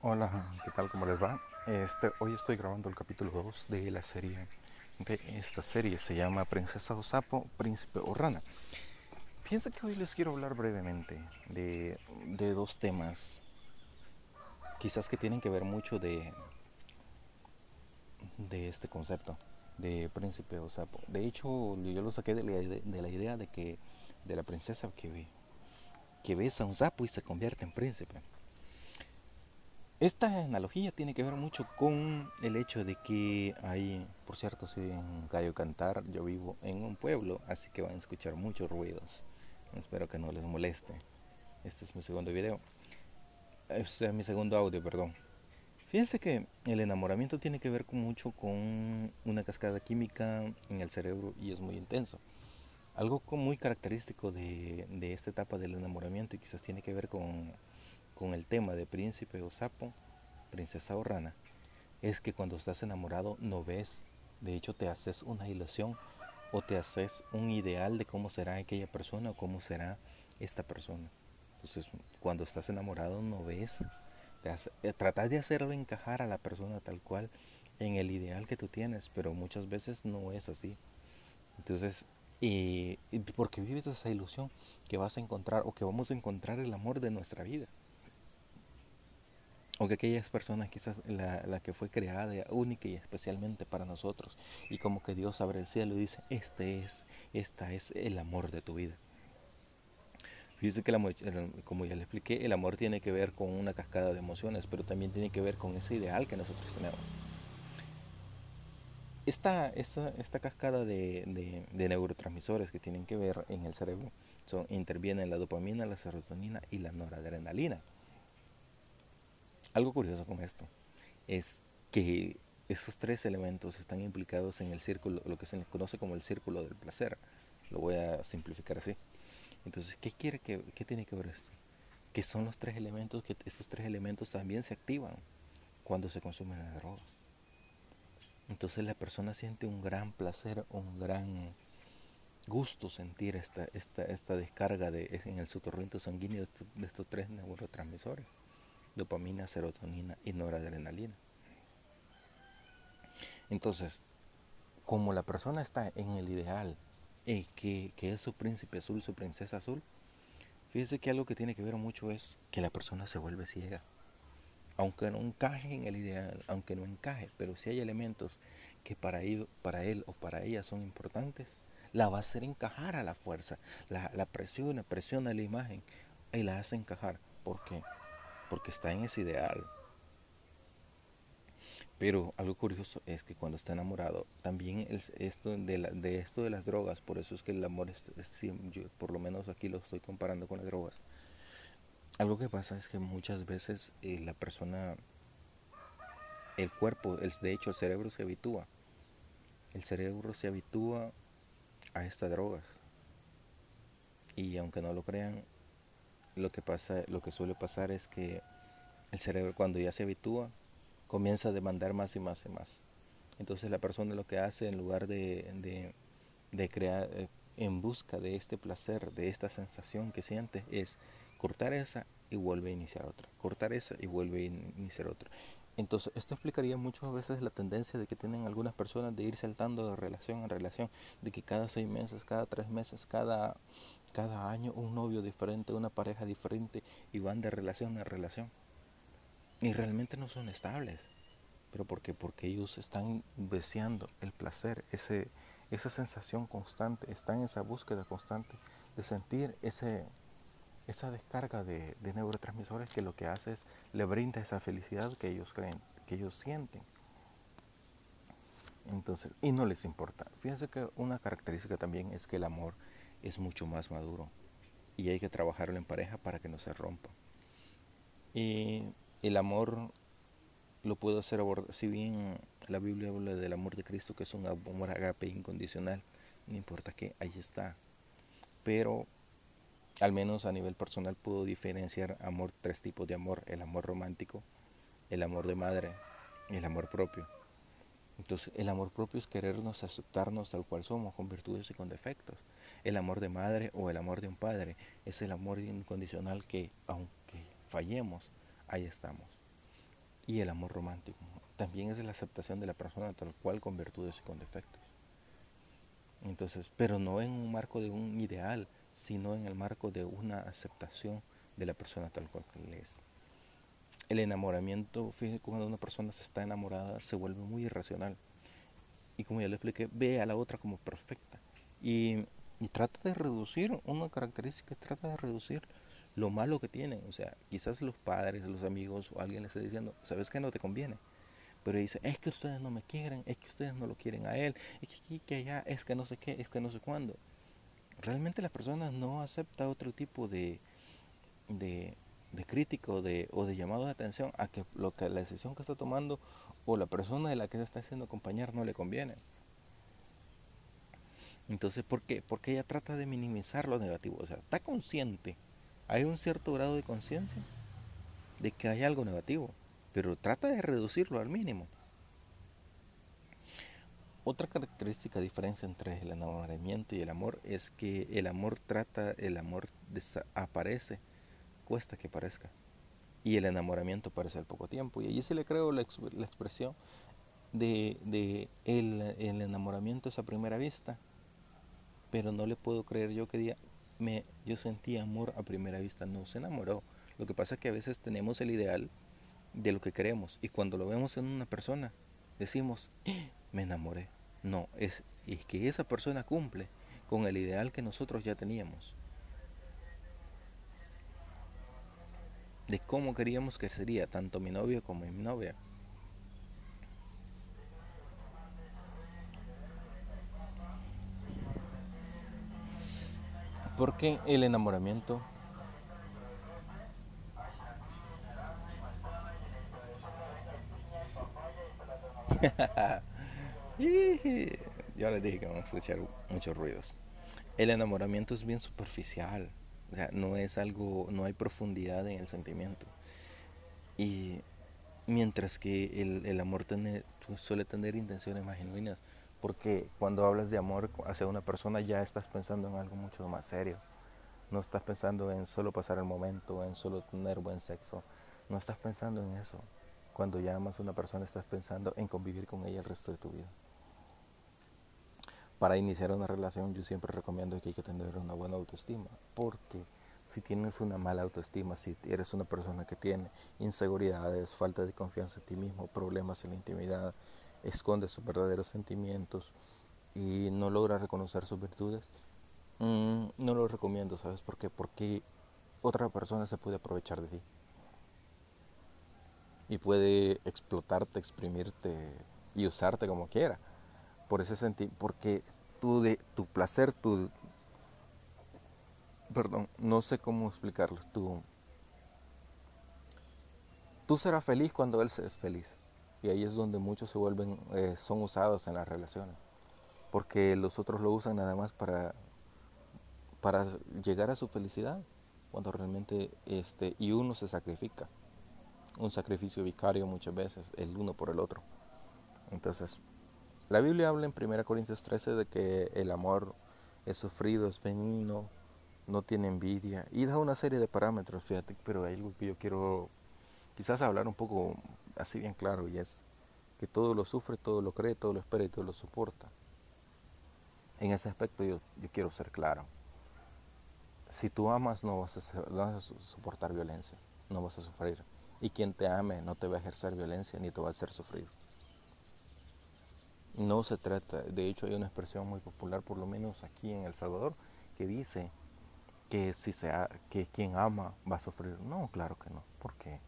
Hola, ¿qué tal? ¿Cómo les va? Este, hoy estoy grabando el capítulo 2 de la serie. De esta serie se llama Princesa o Sapo, Príncipe o Rana. Fíjense que hoy les quiero hablar brevemente de, de dos temas, quizás que tienen que ver mucho de, de este concepto de príncipe o sapo. De hecho, yo lo saqué de la, de la idea de que de la princesa que, que a un sapo y se convierte en príncipe. Esta analogía tiene que ver mucho con el hecho de que hay, por cierto, soy en Gallo Cantar, yo vivo en un pueblo, así que van a escuchar muchos ruidos. Espero que no les moleste. Este es mi segundo video. Este es mi segundo audio, perdón. Fíjense que el enamoramiento tiene que ver mucho con una cascada química en el cerebro y es muy intenso. Algo muy característico de, de esta etapa del enamoramiento y quizás tiene que ver con con el tema de príncipe o sapo, princesa o rana, es que cuando estás enamorado no ves, de hecho te haces una ilusión o te haces un ideal de cómo será aquella persona o cómo será esta persona. Entonces, cuando estás enamorado no ves, eh, tratas de hacerlo encajar a la persona tal cual en el ideal que tú tienes, pero muchas veces no es así. Entonces, y, porque vives esa ilusión que vas a encontrar o que vamos a encontrar el amor de nuestra vida o que aquellas personas quizás la, que fue creada única y especialmente para nosotros y como que Dios abre el cielo y dice este es esta es el amor de tu vida fíjese que el amor, como ya le expliqué el amor tiene que ver con una cascada de emociones pero también tiene que ver con ese ideal que nosotros tenemos. Esta, esta, esta cascada de, de, de, neurotransmisores que tienen que ver en el cerebro son, intervienen la dopamina, la serotonina y la noradrenalina algo curioso con esto es que esos tres elementos están implicados en el círculo, lo que se conoce como el círculo del placer. Lo voy a simplificar así. Entonces, ¿qué quiere que, qué tiene que ver esto? Que son los tres elementos, que estos tres elementos también se activan cuando se consume la droga. Entonces la persona siente un gran placer, un gran gusto sentir esta, esta, esta descarga de, en el sutorrento sanguíneo estos, de estos tres neurotransmisores dopamina, serotonina y noradrenalina. Entonces, como la persona está en el ideal, eh, que, que, es su príncipe azul, su princesa azul, fíjese que algo que tiene que ver mucho es que la persona se vuelve ciega. Aunque no encaje en el ideal, aunque no encaje, pero si hay elementos que para él, para él o para ella son importantes, la va a hacer encajar a la fuerza. La, la presiona, presiona la imagen y la hace encajar. ¿Por qué? Porque está en ese ideal. Pero algo curioso es que cuando está enamorado, también es esto de, esto de las drogas, por eso es que el amor, es, yo por lo menos aquí lo estoy comparando con las drogas. Algo que pasa es que muchas veces eh, la persona, el cuerpo, el, de hecho el cerebro se habitúa. El cerebro se habitúa a estas drogas. Y aunque no lo crean, lo que pasa, lo que suele pasar es que el cerebro cuando ya se habitúa comienza a demandar más y más y más. Entonces la persona lo que hace en lugar de, de, de crear eh, en busca de este placer, de esta sensación que siente, es cortar esa y vuelve a iniciar otra, cortar esa y vuelve a iniciar otra. Entonces, esto explicaría muchas veces la tendencia de que tienen algunas personas de ir saltando de relación en relación, de que cada seis meses, cada tres meses, cada, cada año un novio diferente, una pareja diferente y van de relación en relación. Y realmente no son estables. ¿Pero por qué? Porque ellos están deseando el placer, ese, esa sensación constante, están en esa búsqueda constante de sentir ese, esa descarga de, neurotransmisores que lo que hace es le brinda esa felicidad que ellos creen, que ellos sienten. Entonces, y no les importa. Fíjense que una característica también es que el amor es mucho más maduro y hay que trabajarlo en pareja para que no se rompa. Y el amor lo puedo hacer si bien la Biblia habla del amor de Cristo que es un amor agape incondicional, no importa que ahí está. Pero al menos a nivel personal puedo diferenciar amor, tres tipos de amor, el amor romántico, el amor de madre y el amor propio. Entonces el amor propio es querernos, aceptarnos tal cual somos, con virtudes y con defectos. El amor de madre o el amor de un padre es el amor incondicional que aunque fallemos, ahí estamos. y el amor romántico. También es la aceptación de la persona tal cual con virtudes y con defectos. Entonces, pero no en un marco de un ideal, sino en el marco de una aceptación de la persona tal cual es. El enamoramiento, fíjense, cuando una persona se está enamorada, se vuelve muy irracional. Y como ya le expliqué, ve a la otra como perfecta. Y, y trata de reducir, una característica, trata de reducir lo malo que tienen. O sea, quizás los padres, los amigos o alguien le esté diciendo, ¿sabes que no te conviene? Pero dice, es que ustedes no me quieren, es que ustedes no lo quieren a él, es que aquí, que allá, es que no sé qué, es que no sé cuándo. Realmente la persona no acepta otro tipo de, de, de crítico de, o de llamado de atención a que lo que la decisión que está tomando o la persona de la que se está haciendo acompañar no le conviene. Entonces, ¿por qué? Porque ella trata de minimizar lo negativo. O sea, está consciente hay un cierto grado de conciencia de que hay algo negativo, pero trata de reducirlo al mínimo. Otra característica diferencia entre el enamoramiento y el amor es que el amor trata, el amor aparece, cuesta que parezca. Y el enamoramiento parece al poco tiempo. Y allí sí le creo la, expresión de, de el, el enamoramiento es a primera vista. Pero no le puedo creer yo que diga, me, yo sentí amor a primera vista, no se enamoró. Lo que pasa es que a veces tenemos el ideal de lo que queremos y cuando lo vemos en una persona decimos, ¡Eh! me enamoré. No, es, es que esa persona cumple con el ideal que nosotros ya teníamos. De cómo queríamos que sería tanto mi novio como mi novia. Porque el enamoramiento ya les dije que vamos a escuchar muchos ruidos. El enamoramiento es bien superficial, o sea, no es algo, no hay profundidad en el sentimiento. Y mientras que el, el amor tiene, pues, suele tener intenciones más genuinas, porque cuando hablas de amor hacia una persona ya estás pensando en algo mucho más serio. No estás pensando en solo pasar el momento, en solo tener buen sexo. No estás pensando en eso. Cuando ya amas a una persona estás pensando en convivir con ella el resto de tu vida. Para iniciar una relación yo siempre recomiendo que hay que tener una buena autoestima, porque si tienes una mala autoestima, si eres una persona que tiene inseguridades, falta de confianza en ti mismo, problemas en la intimidad, esconde sus verdaderos sentimientos y no logra reconocer sus virtudes, mm, no lo recomiendo, ¿sabes por qué? Porque otra persona se puede aprovechar de ti y puede explotarte, exprimirte y usarte como quiera. Por ese sentido, porque tu, de, tu placer, tu... Perdón, no sé cómo explicarlo. Tu, tú serás feliz cuando él sea feliz. Y ahí es donde muchos se vuelven, eh, son usados en las relaciones. Porque los otros lo usan nada más para, para llegar a su felicidad. Cuando realmente, este, y uno se sacrifica. Un sacrificio vicario muchas veces, el uno por el otro. Entonces, la Biblia habla en 1 Corintios 13 de que el amor es sufrido, es benigno, no tiene envidia y da una serie de parámetros, fíjate, pero hay algo que yo quiero quizás hablar un poco así bien claro y es que todo lo sufre, todo lo cree, todo lo espera y todo lo soporta. En ese aspecto yo, quiero ser claro. Si tú amas no vas, a, no vas a soportar violencia, no vas a sufrir. Y quien te ame no te va a ejercer violencia ni te va a hacer sufrir. No se trata, de hecho hay una expresión muy popular, por lo menos aquí en El Salvador, que dice que si se que quien ama va a sufrir. No, claro que no. ¿Por qué?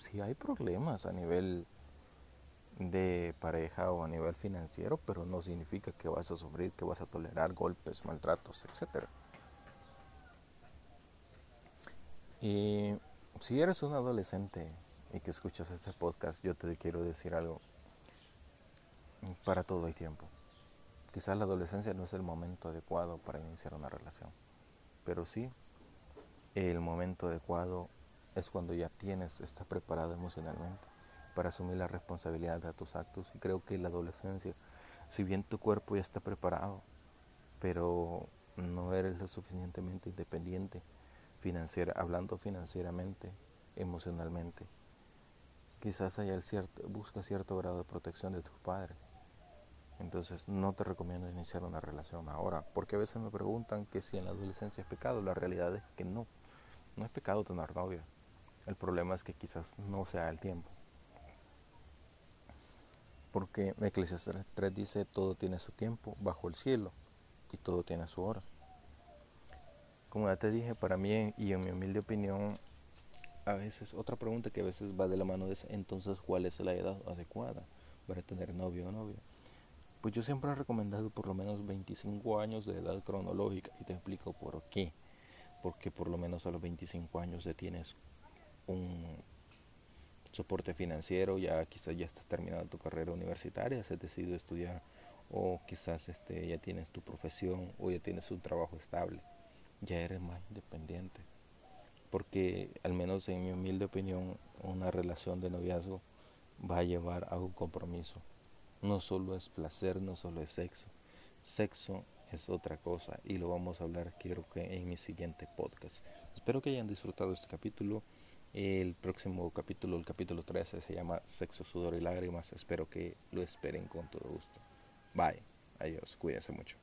sí hay problemas a nivel de pareja o a nivel financiero, pero no significa que vas a sufrir, que vas a tolerar golpes, maltratos, etc. Y si eres un adolescente y que escuchas este podcast, yo te quiero decir algo. Para todo hay tiempo. Quizás la adolescencia no es el momento adecuado para iniciar una relación, pero sí el momento adecuado es cuando ya tienes, estás preparado emocionalmente para asumir la responsabilidad de tus actos. Y creo que la adolescencia, si bien tu cuerpo ya está preparado, pero no eres lo suficientemente independiente, financiera, hablando financieramente, emocionalmente, quizás haya el cierto, busca cierto grado de protección de tus padres. Entonces no te recomiendo iniciar una relación ahora, porque a veces me preguntan que si en la adolescencia es pecado, la realidad es que no, no es pecado tener novia. El problema es que quizás no sea el tiempo. Porque Eclesiastes 3 dice, todo tiene su tiempo bajo el cielo y todo tiene su hora. Como ya te dije, para mí y en mi humilde opinión, a veces, otra pregunta que a veces va de la mano es, entonces, ¿cuál es la edad adecuada para tener novio o novia? Pues yo siempre he recomendado por lo menos 25 años de edad cronológica y te explico por qué. Porque por lo menos a los 25 años ya tienes un soporte financiero, ya quizás ya estás terminando tu carrera universitaria, has decidido estudiar o quizás este, ya tienes tu profesión o ya tienes un trabajo estable, ya eres más independiente. Porque al menos en mi humilde opinión, una relación de noviazgo va a llevar a un compromiso. No solo es placer, no solo es sexo. Sexo es otra cosa y lo vamos a hablar quiero que en mi siguiente podcast. Espero que hayan disfrutado este capítulo. El próximo capítulo, el capítulo 13, se llama Sexo, Sudor y Lágrimas. Espero que lo esperen con todo gusto. Bye. Adiós. Cuídense mucho.